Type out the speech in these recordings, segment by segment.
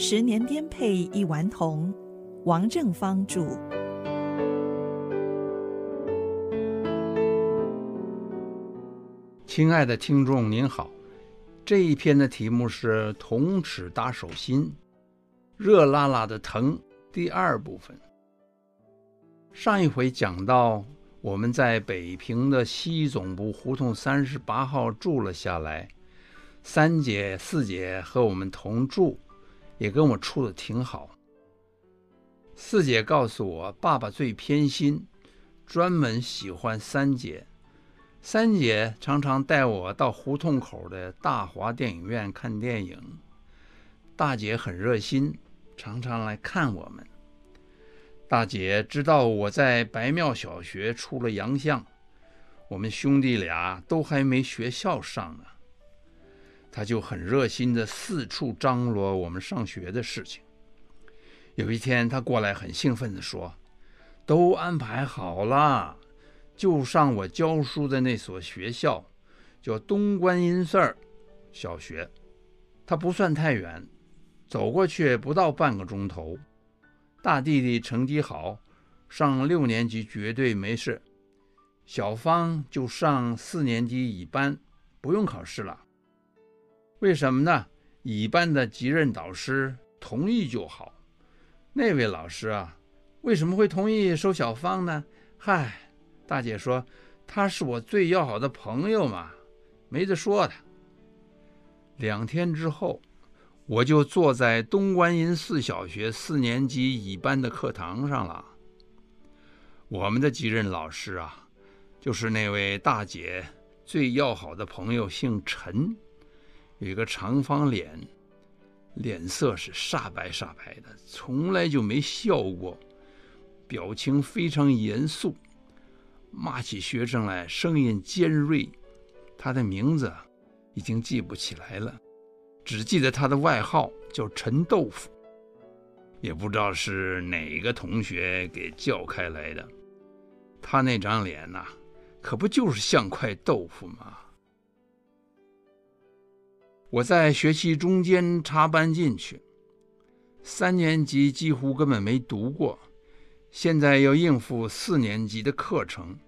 十年颠沛一顽童，王正芳著。亲爱的听众您好，这一篇的题目是“铜齿打手心”，热辣辣的疼第二部分。上一回讲到，我们在北平的西总部胡同三十八号住了下来，三姐、四姐和我们同住，也跟我处得挺好。四姐告诉我，爸爸最偏心，专门喜欢三姐。三姐常常带我到胡同口的大华电影院看电影，大姐很热心，常常来看我们。大姐知道我在白庙小学出了洋相，我们兄弟俩都还没学校上呢，他就很热心地四处张罗我们上学的事情。有一天，他过来很兴奋地说：“都安排好了。”就上我教书的那所学校，叫东观音寺儿小学，它不算太远，走过去不到半个钟头。大弟弟成绩好，上六年级绝对没事。小芳就上四年级乙班，不用考试了。为什么呢？乙班的级任导师同意就好。那位老师啊，为什么会同意收小芳呢？嗨。大姐说：“他是我最要好的朋友嘛，没得说的。”两天之后，我就坐在东观音寺小学四年级乙班的课堂上了。我们的继任老师啊，就是那位大姐最要好的朋友，姓陈，有一个长方脸，脸色是煞白煞白的，从来就没笑过，表情非常严肃。骂起学生来，声音尖锐。他的名字已经记不起来了，只记得他的外号叫陈豆腐，也不知道是哪个同学给叫开来的。他那张脸呐，可不就是像块豆腐吗？我在学期中间插班进去，三年级几乎根本没读过。现在要应付四年级的课程，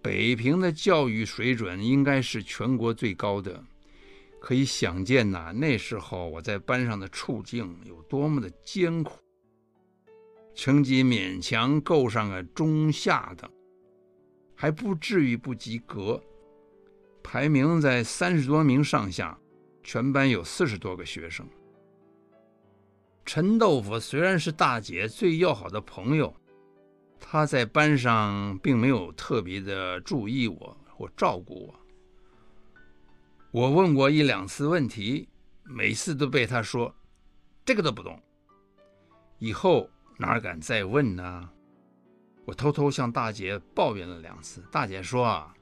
北平的教育水准应该是全国最高的，可以想见呐，那时候我在班上的处境有多么的艰苦。成绩勉强够上个中下等，还不至于不及格，排名在三十多名上下，全班有四十多个学生。陈豆腐虽然是大姐最要好的朋友，她在班上并没有特别的注意我或照顾我。我问过一两次问题，每次都被她说：“这个都不懂。”以后哪敢再问呢？我偷偷向大姐抱怨了两次，大姐说：“啊，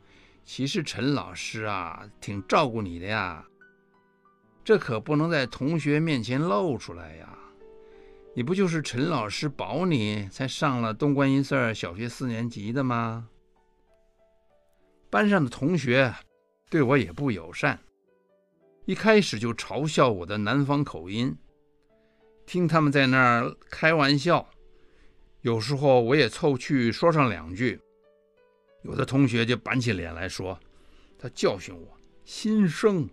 其实陈老师啊，挺照顾你的呀，这可不能在同学面前露出来呀。”你不就是陈老师保你才上了东观音寺小学四年级的吗？班上的同学对我也不友善，一开始就嘲笑我的南方口音，听他们在那儿开玩笑，有时候我也凑去说上两句，有的同学就板起脸来说，他教训我：“新生，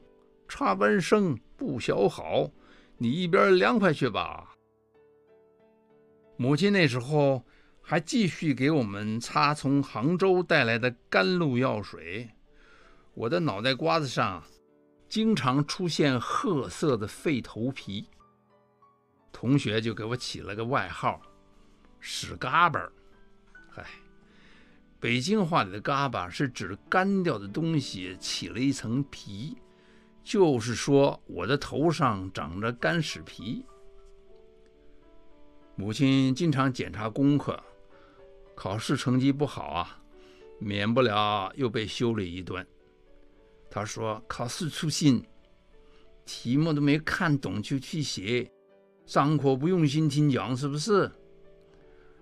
插班生不学好，你一边凉快去吧。”母亲那时候还继续给我们擦从杭州带来的甘露药水，我的脑袋瓜子上经常出现褐色的废头皮，同学就给我起了个外号“屎嘎巴”。嗨，北京话里的“嘎巴”是指干掉的东西起了一层皮，就是说我的头上长着干屎皮。母亲经常检查功课，考试成绩不好啊，免不了又被修理一顿。她说：“考试粗心，题目都没看懂就去写，上课不用心听讲，是不是？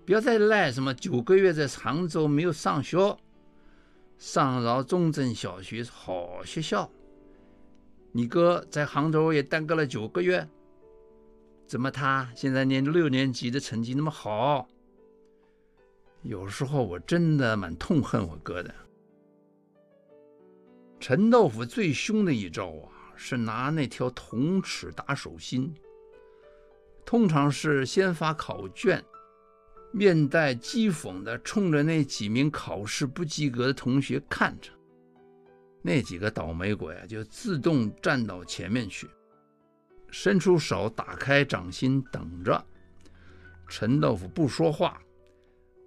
不要再赖什么九个月在常州没有上学，上饶中正小学是好学校。你哥在杭州也耽搁了九个月。”怎么他现在念六年级的成绩那么好？有时候我真的蛮痛恨我哥的。陈豆腐最凶的一招啊，是拿那条铜尺打手心。通常是先发考卷，面带讥讽的冲着那几名考试不及格的同学看着，那几个倒霉鬼啊，就自动站到前面去，伸出手打开掌心等着。陈豆腐不说话，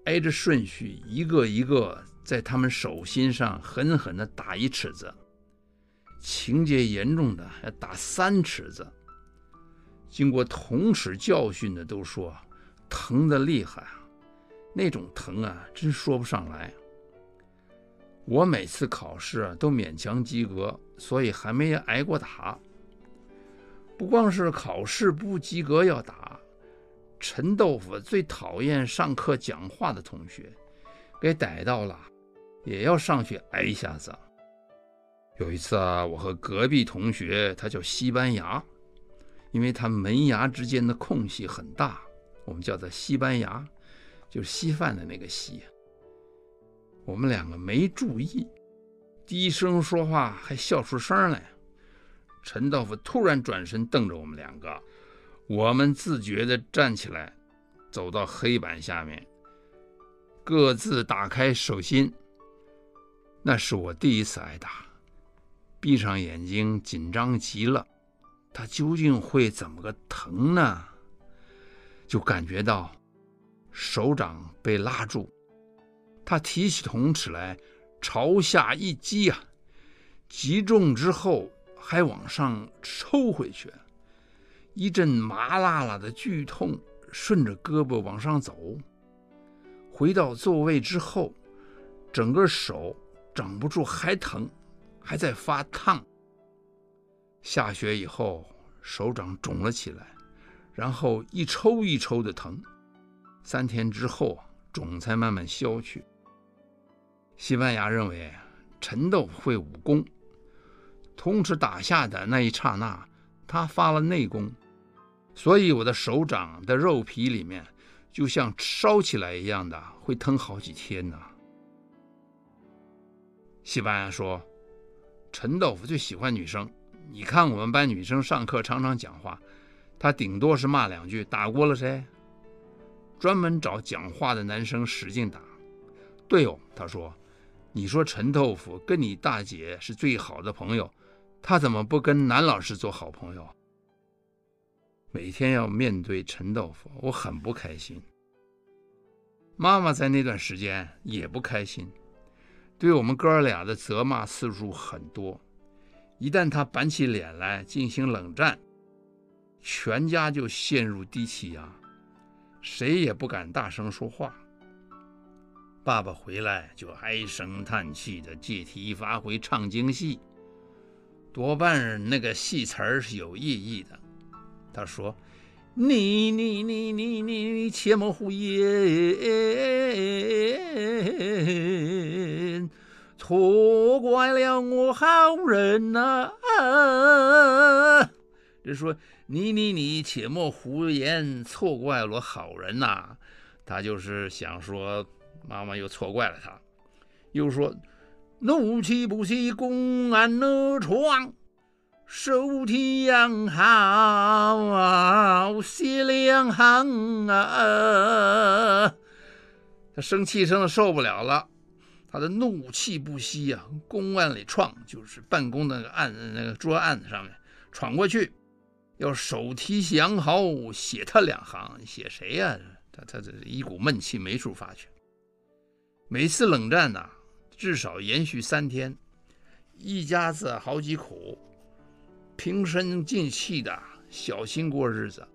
挨着顺序一个一个。在他们手心上狠狠地打一尺子，情节严重的还打三尺子。经过铜尺教训的都说疼得厉害啊，那种疼啊，真说不上来。我每次考试都勉强及格，所以还没挨过打。不光是考试不及格要打，陈豆腐最讨厌上课讲话的同学，给逮到了。也要上去挨一下子。有一次啊，我和隔壁同学，他叫西班牙，因为他门牙之间的空隙很大，我们叫他西班牙，就是稀饭的那个稀。我们两个没注意，低声说话还笑出声来。陈道夫突然转身瞪着我们两个，我们自觉地站起来，走到黑板下面，各自打开手心。那是我第一次挨打，闭上眼睛，紧张极了。他究竟会怎么个疼呢？就感觉到手掌被拉住，他提起铜尺来，朝下一击啊，击中之后还往上抽回去，一阵麻辣辣的剧痛顺着胳膊往上走。回到座位之后，整个手。挡不住还疼，还在发烫。下雪以后，手掌肿了起来，然后一抽一抽的疼。三天之后，肿才慢慢消去。西班牙认为陈豆腐会武功，同时打下的那一刹那，他发了内功，所以我的手掌的肉皮里面就像烧起来一样的，会疼好几天呢。西班牙说：“陈豆腐最喜欢女生，你看我们班女生上课常常讲话，他顶多是骂两句，打过了谁？专门找讲话的男生使劲打。对哦，他说，你说陈豆腐跟你大姐是最好的朋友，他怎么不跟男老师做好朋友？每天要面对陈豆腐，我很不开心。妈妈在那段时间也不开心。”对我们哥俩的责骂次数很多，一旦他板起脸来进行冷战，全家就陷入低气压，谁也不敢大声说话。爸爸回来就唉声叹气的借题发挥唱京戏，多半那个戏词儿是有意义的。他说：“你你你你你你切莫胡言。”错怪了我好人呐、啊！就说你你你切莫胡言，错怪了好人呐、他就是想说妈妈又错怪了他，又说怒气不息，公安的闯，手提洋号写两行啊！他生气生的受不了了。他的怒气不息啊，公案里闯，就是办公的那个案那个桌案子上面闯过去，要手提洋号写他两行，写谁呀、啊？他他这一股闷气没处发去。每次冷战呐，至少延续三天，一家子好几口，平身静气的小心过日子。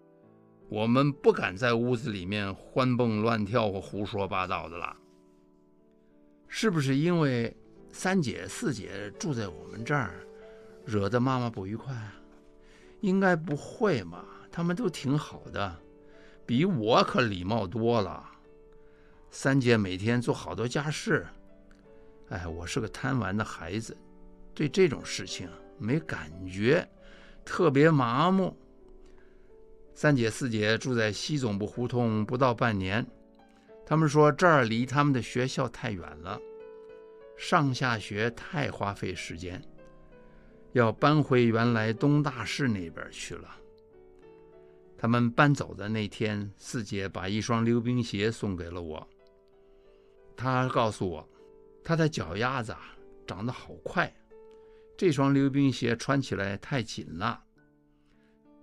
我们不敢在屋子里面欢蹦乱跳或胡说八道的了。是不是因为三姐四姐住在我们这儿，惹得妈妈不愉快？应该不会嘛，他们都挺好的，比我可礼貌多了。三姐每天做好多家事，哎，我是个贪玩的孩子，对这种事情没感觉，特别麻木。三姐四姐住在西总部胡同不到半年，他们说这儿离他们的学校太远了，上下学太花费时间，要搬回原来东大市那边去了。他们搬走的那天，四姐把一双溜冰鞋送给了我。她告诉我，她的脚丫子长得好快，这双溜冰鞋穿起来太紧了，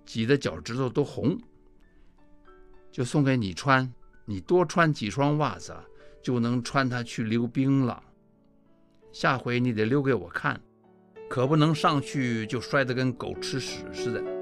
挤得脚趾头都红。就送给你穿，你多穿几双袜子，就能穿它去溜冰了。下回你得溜给我看，可不能上去就摔得跟狗吃屎似的。